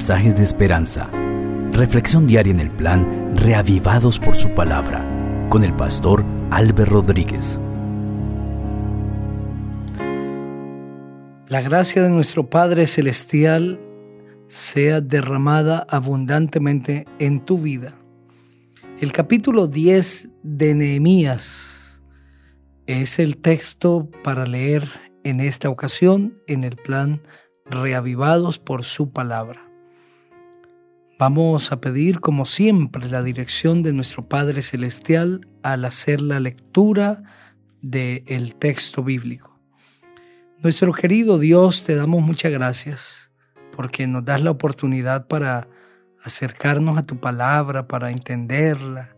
mensajes de esperanza. Reflexión diaria en el plan Reavivados por su palabra con el pastor Álvaro Rodríguez. La gracia de nuestro Padre Celestial sea derramada abundantemente en tu vida. El capítulo 10 de Nehemías es el texto para leer en esta ocasión en el plan reavivados por su palabra. Vamos a pedir, como siempre, la dirección de nuestro Padre Celestial al hacer la lectura del texto bíblico. Nuestro querido Dios, te damos muchas gracias porque nos das la oportunidad para acercarnos a tu palabra, para entenderla.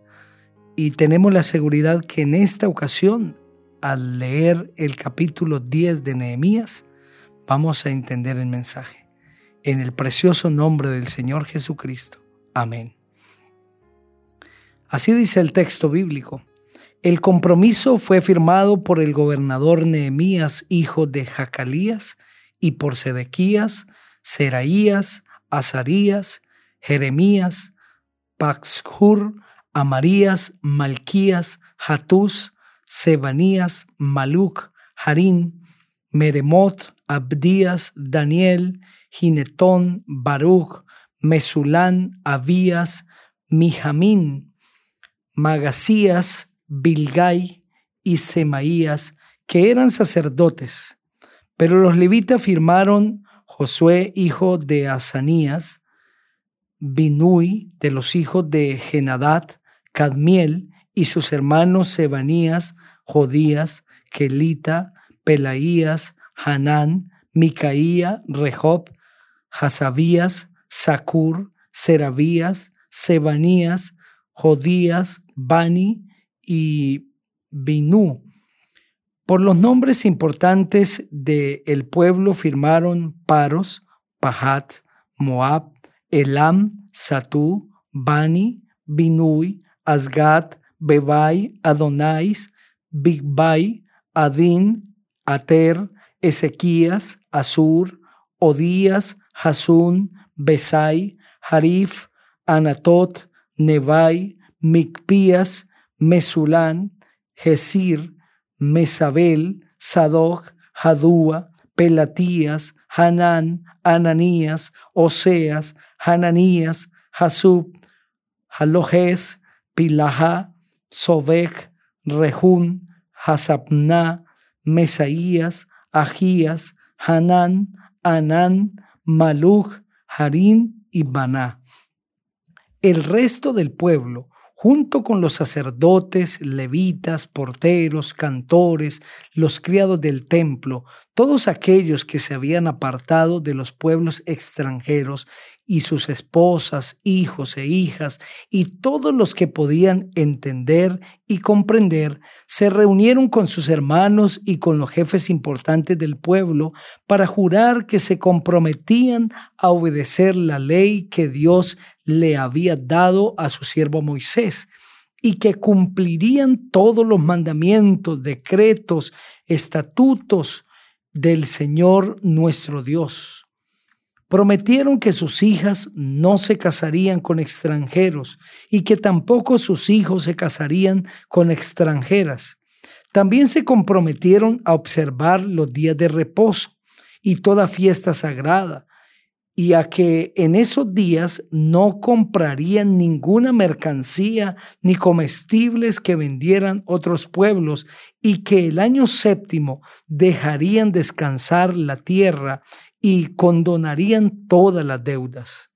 Y tenemos la seguridad que en esta ocasión, al leer el capítulo 10 de Nehemías, vamos a entender el mensaje. En el precioso nombre del Señor Jesucristo. Amén. Así dice el texto bíblico. El compromiso fue firmado por el gobernador Nehemías, hijo de Jacalías, y por Sedequías, Seraías, Azarías, Jeremías, Paxhur, Amarías, Malquías, Hatús, Sebanías, Maluc, Harín, Meremot, Abdías, Daniel, Ginetón, Baruch, Mesulán, Abías, Mijamín, Magasías, Bilgai y Semaías, que eran sacerdotes. Pero los levitas firmaron Josué, hijo de Asanías, Binui, de los hijos de Genadat, Cadmiel, y sus hermanos Sebanías, Jodías, Kelita, Pelaías, Hanán, Micaía, Rehob, Hasabías, Sacur, Serabías, Sebanías, Jodías, Bani y Binú. Por los nombres importantes del pueblo firmaron Paros, Pahat, Moab, Elam, Satú, Bani, Binui, Asgat, Bebai, Adonais, Bigbai, Adin, Ater, Ezequías, Asur, Odías, Hasun, Besai, Harif, Anatot, Nebai, Micpías, Mesulán, Gesir, Mesabel, Sadoc, Hadúa, Pelatías, Hanán, Ananías, Oseas, Hananías, Hasub, Halojes, Pilaha, Sobek, Rehún, Hasabná, Mesaías, Agías, Hanán, Anán, Maluch, Harín y Baná. El resto del pueblo junto con los sacerdotes, levitas, porteros, cantores, los criados del templo, todos aquellos que se habían apartado de los pueblos extranjeros y sus esposas, hijos e hijas, y todos los que podían entender y comprender, se reunieron con sus hermanos y con los jefes importantes del pueblo para jurar que se comprometían a obedecer la ley que Dios le había dado a su siervo Moisés y que cumplirían todos los mandamientos, decretos, estatutos del Señor nuestro Dios. Prometieron que sus hijas no se casarían con extranjeros y que tampoco sus hijos se casarían con extranjeras. También se comprometieron a observar los días de reposo y toda fiesta sagrada, y a que en esos días no comprarían ninguna mercancía ni comestibles que vendieran otros pueblos y que el año séptimo dejarían descansar la tierra y condonarían todas las deudas.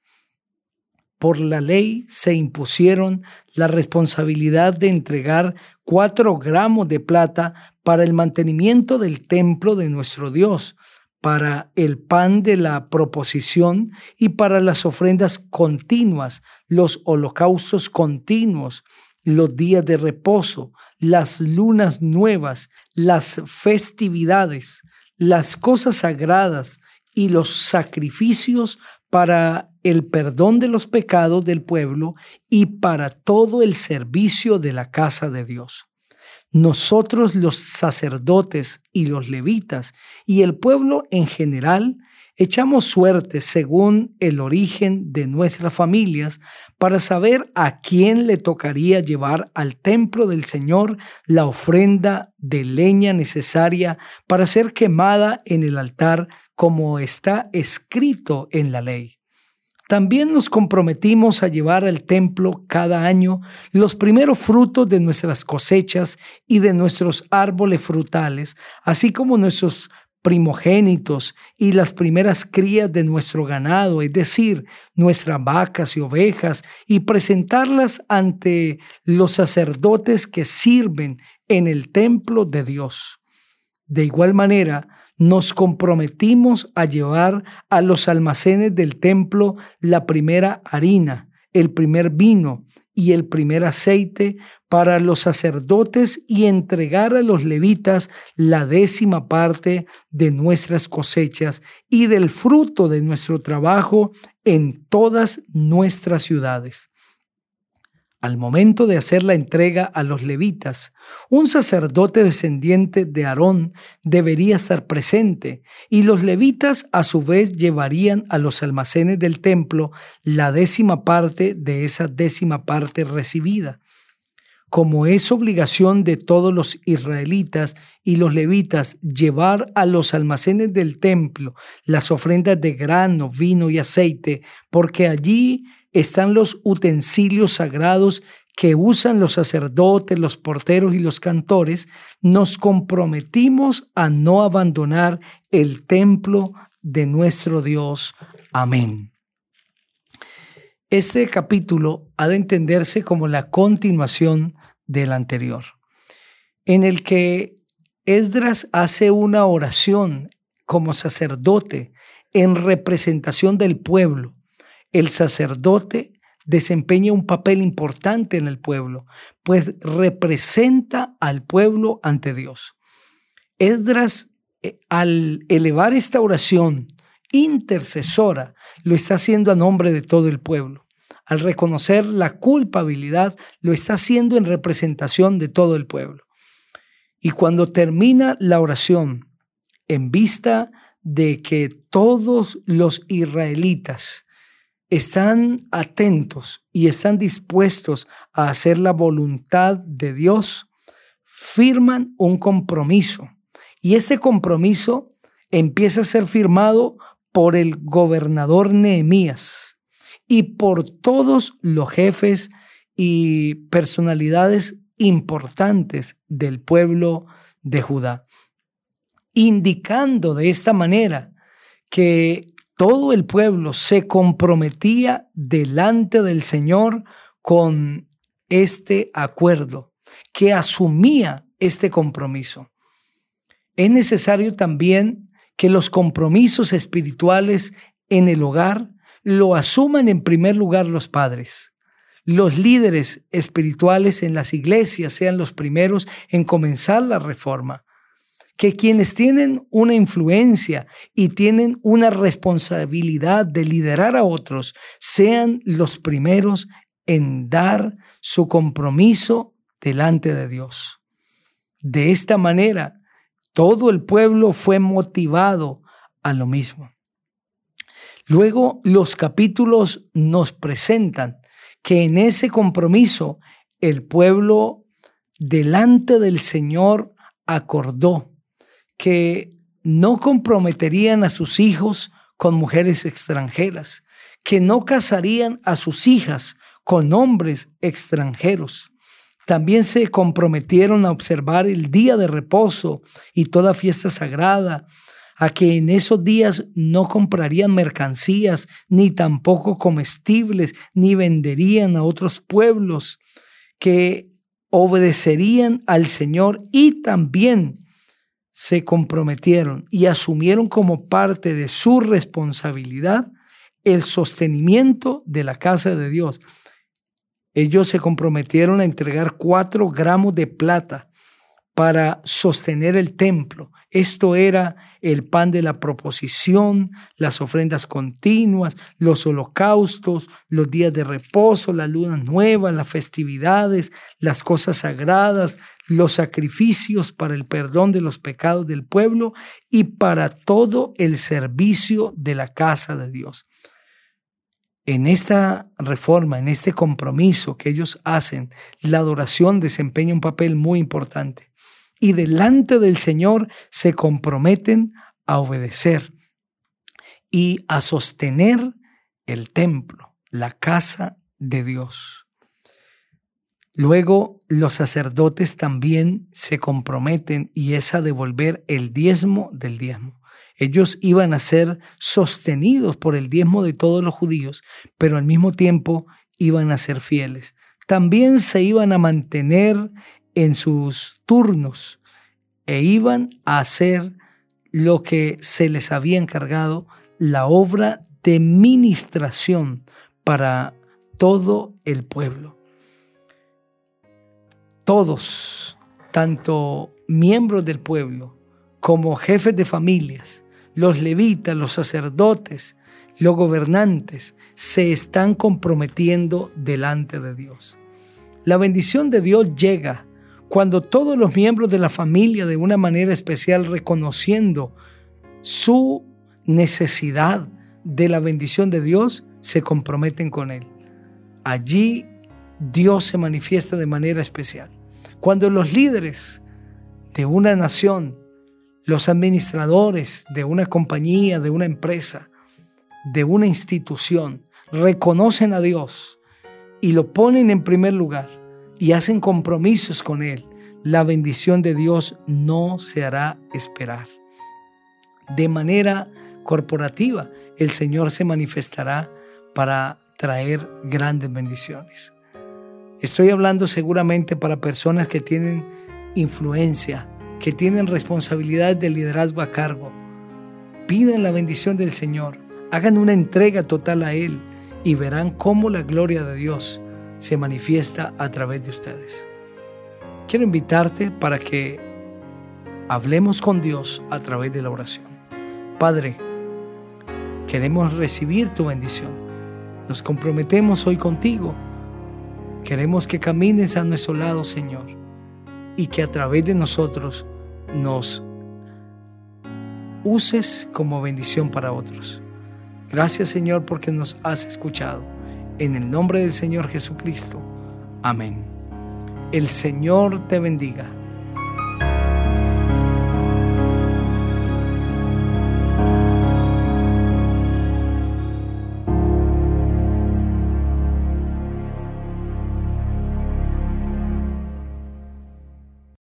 Por la ley se impusieron la responsabilidad de entregar cuatro gramos de plata para el mantenimiento del templo de nuestro Dios, para el pan de la proposición y para las ofrendas continuas, los holocaustos continuos, los días de reposo, las lunas nuevas, las festividades, las cosas sagradas, y los sacrificios para el perdón de los pecados del pueblo y para todo el servicio de la casa de Dios. Nosotros los sacerdotes y los levitas y el pueblo en general echamos suerte según el origen de nuestras familias para saber a quién le tocaría llevar al templo del Señor la ofrenda de leña necesaria para ser quemada en el altar como está escrito en la ley. También nos comprometimos a llevar al templo cada año los primeros frutos de nuestras cosechas y de nuestros árboles frutales, así como nuestros primogénitos y las primeras crías de nuestro ganado, es decir, nuestras vacas y ovejas, y presentarlas ante los sacerdotes que sirven en el templo de Dios. De igual manera, nos comprometimos a llevar a los almacenes del templo la primera harina, el primer vino y el primer aceite para los sacerdotes y entregar a los levitas la décima parte de nuestras cosechas y del fruto de nuestro trabajo en todas nuestras ciudades. Al momento de hacer la entrega a los levitas, un sacerdote descendiente de Aarón debería estar presente y los levitas a su vez llevarían a los almacenes del templo la décima parte de esa décima parte recibida. Como es obligación de todos los israelitas y los levitas llevar a los almacenes del templo las ofrendas de grano, vino y aceite, porque allí están los utensilios sagrados que usan los sacerdotes, los porteros y los cantores, nos comprometimos a no abandonar el templo de nuestro Dios. Amén. Este capítulo ha de entenderse como la continuación del anterior, en el que Esdras hace una oración como sacerdote en representación del pueblo el sacerdote desempeña un papel importante en el pueblo, pues representa al pueblo ante Dios. Esdras, eh, al elevar esta oración intercesora, lo está haciendo a nombre de todo el pueblo. Al reconocer la culpabilidad, lo está haciendo en representación de todo el pueblo. Y cuando termina la oración, en vista de que todos los israelitas están atentos y están dispuestos a hacer la voluntad de Dios, firman un compromiso. Y ese compromiso empieza a ser firmado por el gobernador Nehemías y por todos los jefes y personalidades importantes del pueblo de Judá, indicando de esta manera que todo el pueblo se comprometía delante del Señor con este acuerdo, que asumía este compromiso. Es necesario también que los compromisos espirituales en el hogar lo asuman en primer lugar los padres. Los líderes espirituales en las iglesias sean los primeros en comenzar la reforma que quienes tienen una influencia y tienen una responsabilidad de liderar a otros sean los primeros en dar su compromiso delante de Dios. De esta manera, todo el pueblo fue motivado a lo mismo. Luego los capítulos nos presentan que en ese compromiso el pueblo delante del Señor acordó que no comprometerían a sus hijos con mujeres extranjeras, que no casarían a sus hijas con hombres extranjeros. También se comprometieron a observar el día de reposo y toda fiesta sagrada, a que en esos días no comprarían mercancías, ni tampoco comestibles, ni venderían a otros pueblos, que obedecerían al Señor y también se comprometieron y asumieron como parte de su responsabilidad el sostenimiento de la casa de Dios. Ellos se comprometieron a entregar cuatro gramos de plata para sostener el templo. Esto era el pan de la proposición, las ofrendas continuas, los holocaustos, los días de reposo, las lunas nuevas, las festividades, las cosas sagradas, los sacrificios para el perdón de los pecados del pueblo y para todo el servicio de la casa de Dios. En esta reforma, en este compromiso que ellos hacen, la adoración desempeña un papel muy importante. Y delante del Señor se comprometen a obedecer y a sostener el templo, la casa de Dios. Luego los sacerdotes también se comprometen y es a devolver el diezmo del diezmo. Ellos iban a ser sostenidos por el diezmo de todos los judíos, pero al mismo tiempo iban a ser fieles. También se iban a mantener en sus turnos e iban a hacer lo que se les había encargado, la obra de ministración para todo el pueblo. Todos, tanto miembros del pueblo como jefes de familias, los levitas, los sacerdotes, los gobernantes, se están comprometiendo delante de Dios. La bendición de Dios llega cuando todos los miembros de la familia de una manera especial reconociendo su necesidad de la bendición de Dios, se comprometen con Él. Allí Dios se manifiesta de manera especial. Cuando los líderes de una nación los administradores de una compañía, de una empresa, de una institución, reconocen a Dios y lo ponen en primer lugar y hacen compromisos con Él, la bendición de Dios no se hará esperar. De manera corporativa, el Señor se manifestará para traer grandes bendiciones. Estoy hablando seguramente para personas que tienen influencia, que tienen responsabilidades de liderazgo a cargo. Pidan la bendición del Señor, hagan una entrega total a Él y verán cómo la gloria de Dios se manifiesta a través de ustedes. Quiero invitarte para que hablemos con Dios a través de la oración. Padre, queremos recibir tu bendición. Nos comprometemos hoy contigo. Queremos que camines a nuestro lado, Señor y que a través de nosotros nos uses como bendición para otros. Gracias Señor porque nos has escuchado. En el nombre del Señor Jesucristo. Amén. El Señor te bendiga.